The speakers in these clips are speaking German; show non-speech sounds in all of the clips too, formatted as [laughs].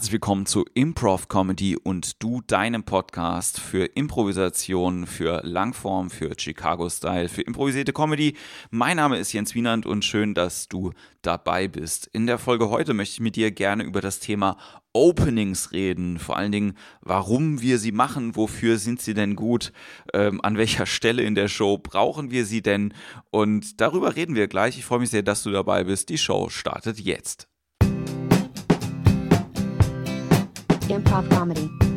Herzlich willkommen zu Improv Comedy und du deinem Podcast für Improvisation, für Langform, für Chicago Style, für improvisierte Comedy. Mein Name ist Jens Wienand und schön, dass du dabei bist. In der Folge heute möchte ich mit dir gerne über das Thema Openings reden. Vor allen Dingen, warum wir sie machen, wofür sind sie denn gut, ähm, an welcher Stelle in der Show brauchen wir sie denn und darüber reden wir gleich. Ich freue mich sehr, dass du dabei bist. Die Show startet jetzt. Improv Comedy.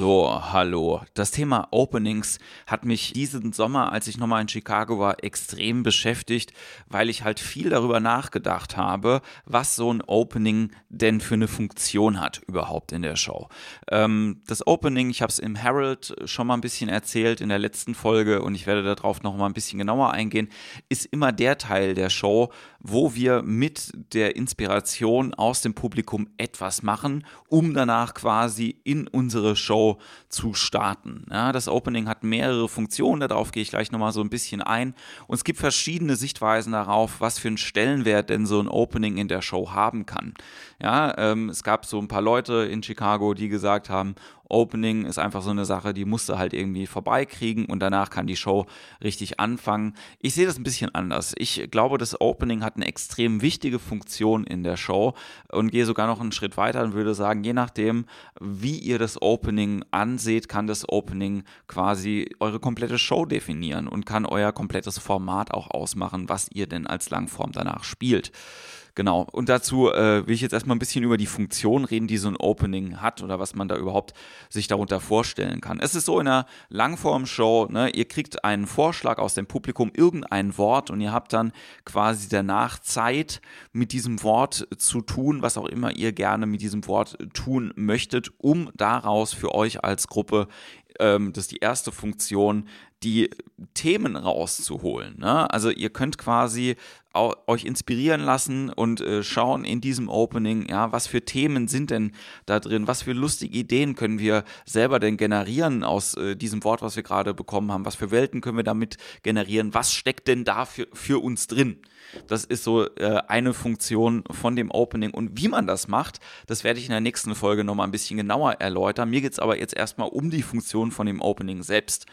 So, hallo. Das Thema Openings hat mich diesen Sommer, als ich nochmal in Chicago war, extrem beschäftigt, weil ich halt viel darüber nachgedacht habe, was so ein Opening denn für eine Funktion hat überhaupt in der Show. Ähm, das Opening, ich habe es im Herald schon mal ein bisschen erzählt in der letzten Folge und ich werde darauf nochmal ein bisschen genauer eingehen, ist immer der Teil der Show, wo wir mit der Inspiration aus dem Publikum etwas machen, um danach quasi in unsere Show zu starten. Ja, das Opening hat mehrere Funktionen, darauf gehe ich gleich nochmal so ein bisschen ein. Und es gibt verschiedene Sichtweisen darauf, was für einen Stellenwert denn so ein Opening in der Show haben kann. Ja, ähm, es gab so ein paar Leute in Chicago, die gesagt haben, Opening ist einfach so eine Sache, die musst du halt irgendwie vorbeikriegen und danach kann die Show richtig anfangen. Ich sehe das ein bisschen anders. Ich glaube, das Opening hat eine extrem wichtige Funktion in der Show und gehe sogar noch einen Schritt weiter und würde sagen, je nachdem, wie ihr das Opening anseht, kann das Opening quasi eure komplette Show definieren und kann euer komplettes Format auch ausmachen, was ihr denn als Langform danach spielt. Genau. Und dazu äh, will ich jetzt erstmal ein bisschen über die Funktion reden, die so ein Opening hat oder was man da überhaupt sich darunter vorstellen kann. Es ist so in einer Langform-Show, ne, ihr kriegt einen Vorschlag aus dem Publikum, irgendein Wort und ihr habt dann quasi danach Zeit, mit diesem Wort zu tun, was auch immer ihr gerne mit diesem Wort tun möchtet, um daraus für euch als Gruppe ähm, das ist die erste Funktion, die Themen rauszuholen. Ne? Also ihr könnt quasi euch inspirieren lassen und äh, schauen in diesem Opening, ja, was für Themen sind denn da drin, was für lustige Ideen können wir selber denn generieren aus äh, diesem Wort, was wir gerade bekommen haben, was für Welten können wir damit generieren, was steckt denn da für, für uns drin. Das ist so äh, eine Funktion von dem Opening. Und wie man das macht, das werde ich in der nächsten Folge nochmal ein bisschen genauer erläutern. Mir geht es aber jetzt erstmal um die Funktion von dem Opening selbst.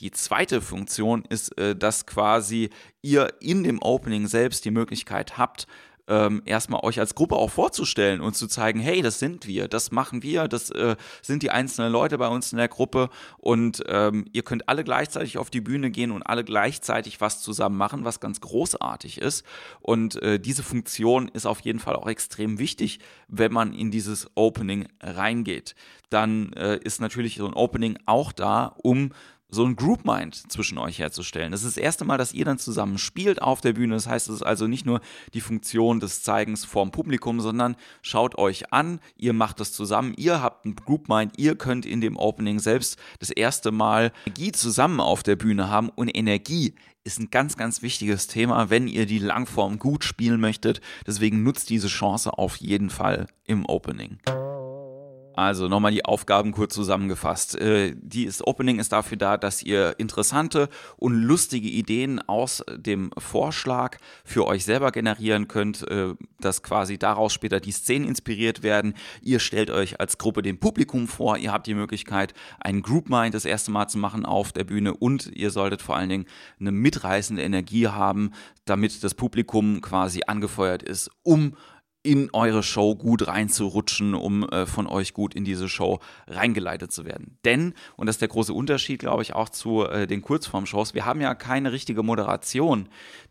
Die zweite Funktion ist, äh, dass quasi ihr in dem Opening selbst die Möglichkeit habt, ähm, erstmal euch als Gruppe auch vorzustellen und zu zeigen, hey, das sind wir, das machen wir, das äh, sind die einzelnen Leute bei uns in der Gruppe und ähm, ihr könnt alle gleichzeitig auf die Bühne gehen und alle gleichzeitig was zusammen machen, was ganz großartig ist. Und äh, diese Funktion ist auf jeden Fall auch extrem wichtig, wenn man in dieses Opening reingeht. Dann äh, ist natürlich so ein Opening auch da, um so ein Group Mind zwischen euch herzustellen. Das ist das erste Mal, dass ihr dann zusammen spielt auf der Bühne. Das heißt, es ist also nicht nur die Funktion des Zeigens vorm Publikum, sondern schaut euch an, ihr macht das zusammen, ihr habt ein Group Mind, ihr könnt in dem Opening selbst das erste Mal Energie zusammen auf der Bühne haben und Energie ist ein ganz, ganz wichtiges Thema, wenn ihr die Langform gut spielen möchtet. Deswegen nutzt diese Chance auf jeden Fall im Opening. Also nochmal die Aufgaben kurz zusammengefasst. Äh, das Opening ist dafür da, dass ihr interessante und lustige Ideen aus dem Vorschlag für euch selber generieren könnt, äh, dass quasi daraus später die Szenen inspiriert werden. Ihr stellt euch als Gruppe dem Publikum vor, ihr habt die Möglichkeit, einen Group Mind das erste Mal zu machen auf der Bühne und ihr solltet vor allen Dingen eine mitreißende Energie haben, damit das Publikum quasi angefeuert ist, um in eure Show gut reinzurutschen, um äh, von euch gut in diese Show reingeleitet zu werden. Denn, und das ist der große Unterschied, glaube ich, auch zu äh, den Kurzform-Shows, wir haben ja keine richtige Moderation,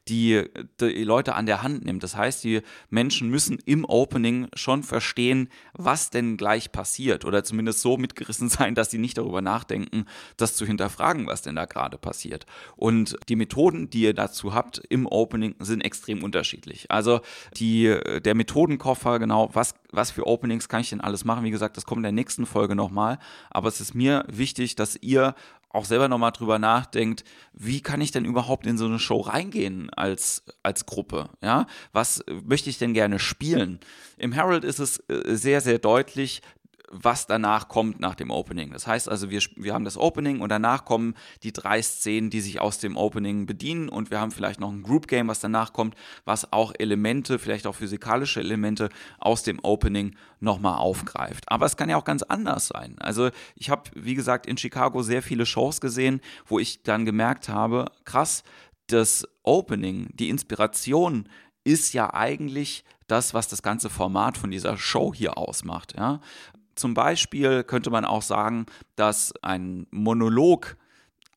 die die Leute an der Hand nimmt. Das heißt, die Menschen müssen im Opening schon verstehen, was denn gleich passiert oder zumindest so mitgerissen [laughs] sein, dass sie nicht darüber nachdenken, das zu hinterfragen, was denn da gerade passiert. Und die Methoden, die ihr dazu habt im Opening, sind extrem unterschiedlich. Also die, der Methodenkoffer, genau, was, was für Openings kann ich denn alles machen? Wie gesagt, das kommt in der nächsten Folge nochmal. Aber es ist mir wichtig, dass ihr auch selber nochmal drüber nachdenkt, wie kann ich denn überhaupt in so eine Show reingehen als, als Gruppe? Ja, was möchte ich denn gerne spielen? Im Herald ist es äh, sehr, sehr deutlich, was danach kommt nach dem Opening. Das heißt also, wir, wir haben das Opening und danach kommen die drei Szenen, die sich aus dem Opening bedienen und wir haben vielleicht noch ein Group Game, was danach kommt, was auch Elemente, vielleicht auch physikalische Elemente aus dem Opening nochmal aufgreift. Aber es kann ja auch ganz anders sein. Also ich habe, wie gesagt, in Chicago sehr viele Shows gesehen, wo ich dann gemerkt habe, krass, das Opening, die Inspiration ist ja eigentlich das, was das ganze Format von dieser Show hier ausmacht. Ja? Zum Beispiel könnte man auch sagen, dass ein Monolog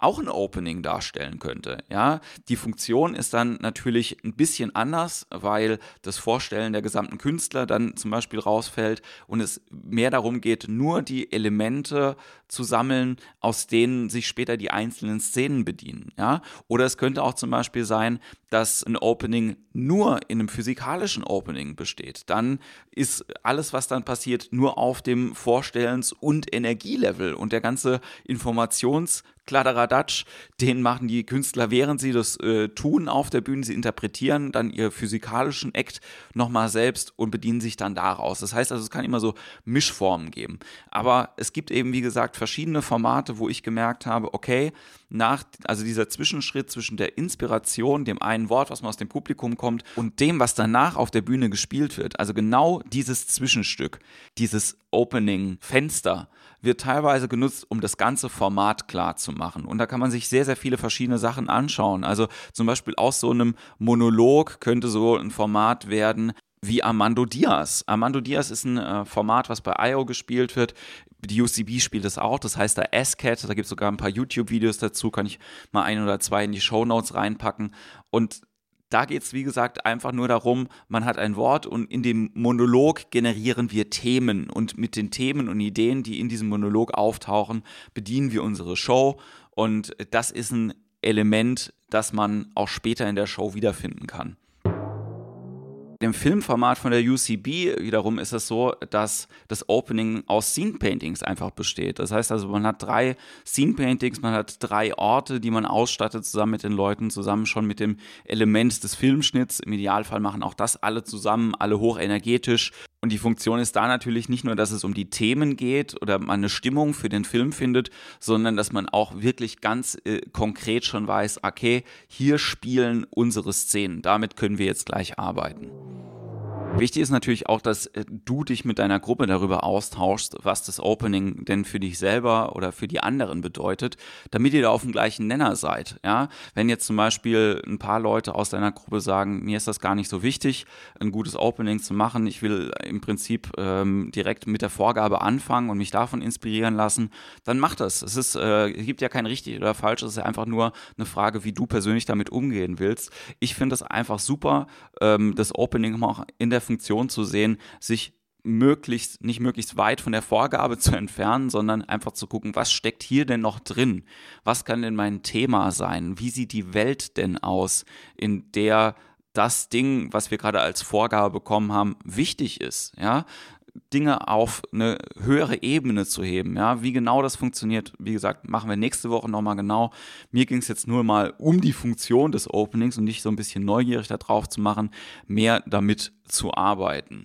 auch ein Opening darstellen könnte. Ja, die Funktion ist dann natürlich ein bisschen anders, weil das Vorstellen der gesamten Künstler dann zum Beispiel rausfällt und es mehr darum geht, nur die Elemente zu sammeln, aus denen sich später die einzelnen Szenen bedienen. Ja, oder es könnte auch zum Beispiel sein, dass ein Opening nur in einem physikalischen Opening besteht. Dann ist alles, was dann passiert, nur auf dem Vorstellens- und Energielevel und der ganze Informations- Kladderadatsch, den machen die Künstler, während sie das äh, tun auf der Bühne. Sie interpretieren dann ihr physikalischen Act nochmal selbst und bedienen sich dann daraus. Das heißt also, es kann immer so Mischformen geben. Aber es gibt eben, wie gesagt, verschiedene Formate, wo ich gemerkt habe, okay, nach, also dieser Zwischenschritt zwischen der Inspiration, dem einen Wort, was man aus dem Publikum kommt, und dem, was danach auf der Bühne gespielt wird. Also genau dieses Zwischenstück, dieses Opening-Fenster wird teilweise genutzt, um das ganze Format klar zu machen. Und da kann man sich sehr, sehr viele verschiedene Sachen anschauen. Also zum Beispiel aus so einem Monolog könnte so ein Format werden, wie Armando Diaz. Armando Diaz ist ein äh, Format, was bei IO gespielt wird. Die UCB spielt es auch, das heißt da S-Cat, da gibt es sogar ein paar YouTube-Videos dazu, kann ich mal ein oder zwei in die Show Notes reinpacken. Und da geht es, wie gesagt, einfach nur darum, man hat ein Wort und in dem Monolog generieren wir Themen. Und mit den Themen und Ideen, die in diesem Monolog auftauchen, bedienen wir unsere Show. Und das ist ein Element, das man auch später in der Show wiederfinden kann dem Filmformat von der UCB wiederum ist es so, dass das Opening aus Scene Paintings einfach besteht. Das heißt also, man hat drei Scene Paintings, man hat drei Orte, die man ausstattet, zusammen mit den Leuten, zusammen schon mit dem Element des Filmschnitts. Im Idealfall machen auch das alle zusammen, alle hochenergetisch. Und die Funktion ist da natürlich nicht nur, dass es um die Themen geht oder man eine Stimmung für den Film findet, sondern dass man auch wirklich ganz äh, konkret schon weiß, okay, hier spielen unsere Szenen. Damit können wir jetzt gleich arbeiten. Wichtig ist natürlich auch, dass äh, du dich mit deiner Gruppe darüber austauschst, was das Opening denn für dich selber oder für die anderen bedeutet, damit ihr da auf dem gleichen Nenner seid. Ja? Wenn jetzt zum Beispiel ein paar Leute aus deiner Gruppe sagen, mir ist das gar nicht so wichtig, ein gutes Opening zu machen, ich will im Prinzip ähm, direkt mit der Vorgabe anfangen und mich davon inspirieren lassen, dann mach das. Es ist, äh, gibt ja kein richtig oder falsch, es ist einfach nur eine Frage, wie du persönlich damit umgehen willst. Ich finde es einfach super, ähm, das Opening auch in der Funktion zu sehen, sich möglichst, nicht möglichst weit von der Vorgabe zu entfernen, sondern einfach zu gucken, was steckt hier denn noch drin? Was kann denn mein Thema sein? Wie sieht die Welt denn aus, in der das Ding, was wir gerade als Vorgabe bekommen haben, wichtig ist, ja? Dinge auf eine höhere Ebene zu heben. Ja, wie genau das funktioniert, wie gesagt, machen wir nächste Woche nochmal genau. Mir ging es jetzt nur mal um die Funktion des Openings und nicht so ein bisschen neugierig darauf zu machen, mehr damit zu arbeiten.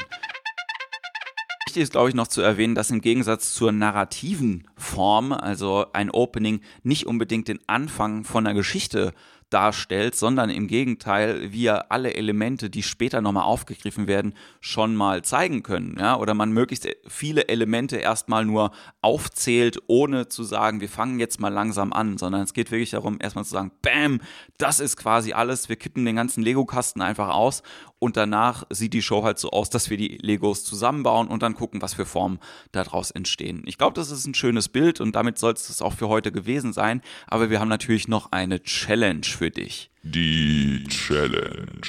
Wichtig ist, glaube ich, noch zu erwähnen, dass im Gegensatz zur narrativen Form, also ein Opening, nicht unbedingt den Anfang von einer Geschichte darstellt, sondern im Gegenteil wir alle Elemente, die später nochmal aufgegriffen werden, schon mal zeigen können. Ja? Oder man möglichst viele Elemente erstmal nur aufzählt, ohne zu sagen, wir fangen jetzt mal langsam an, sondern es geht wirklich darum, erstmal zu sagen, Bam, das ist quasi alles, wir kippen den ganzen Lego-Kasten einfach aus und danach sieht die Show halt so aus, dass wir die Legos zusammenbauen und dann gucken, was für Formen daraus entstehen. Ich glaube, das ist ein schönes Bild und damit soll es auch für heute gewesen sein, aber wir haben natürlich noch eine Challenge für dich. Die Challenge.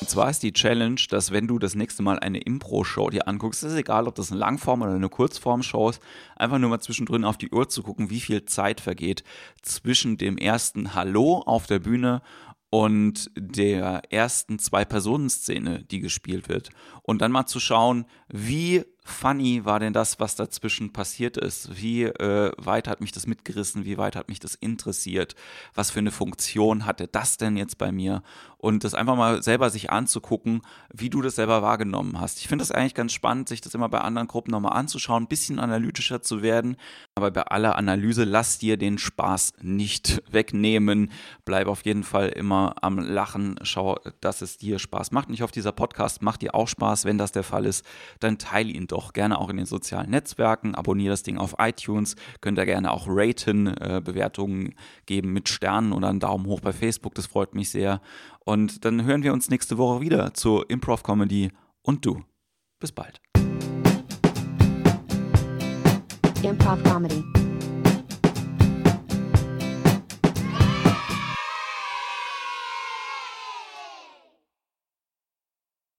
Und zwar ist die Challenge, dass wenn du das nächste Mal eine Impro-Show dir anguckst, ist egal, ob das eine Langform- oder eine Kurzform-Show ist, einfach nur mal zwischendrin auf die Uhr zu gucken, wie viel Zeit vergeht zwischen dem ersten Hallo auf der Bühne und der ersten Zwei-Personen-Szene, die gespielt wird. Und dann mal zu schauen, wie funny war denn das, was dazwischen passiert ist? Wie äh, weit hat mich das mitgerissen? Wie weit hat mich das interessiert? Was für eine Funktion hatte das denn jetzt bei mir? Und das einfach mal selber sich anzugucken, wie du das selber wahrgenommen hast. Ich finde das eigentlich ganz spannend, sich das immer bei anderen Gruppen nochmal anzuschauen, ein bisschen analytischer zu werden. Aber bei aller Analyse lass dir den Spaß nicht wegnehmen. Bleib auf jeden Fall immer am Lachen. Schau, dass es dir Spaß macht. Und ich hoffe, dieser Podcast macht dir auch Spaß. Wenn das der Fall ist, dann teile ihn doch gerne auch in den sozialen Netzwerken. Abonniere das Ding auf iTunes. Könnt ihr gerne auch raten, äh, Bewertungen geben mit Sternen oder einen Daumen hoch bei Facebook. Das freut mich sehr. Und dann hören wir uns nächste Woche wieder zur Improv Comedy und du. Bis bald. Improv Comedy.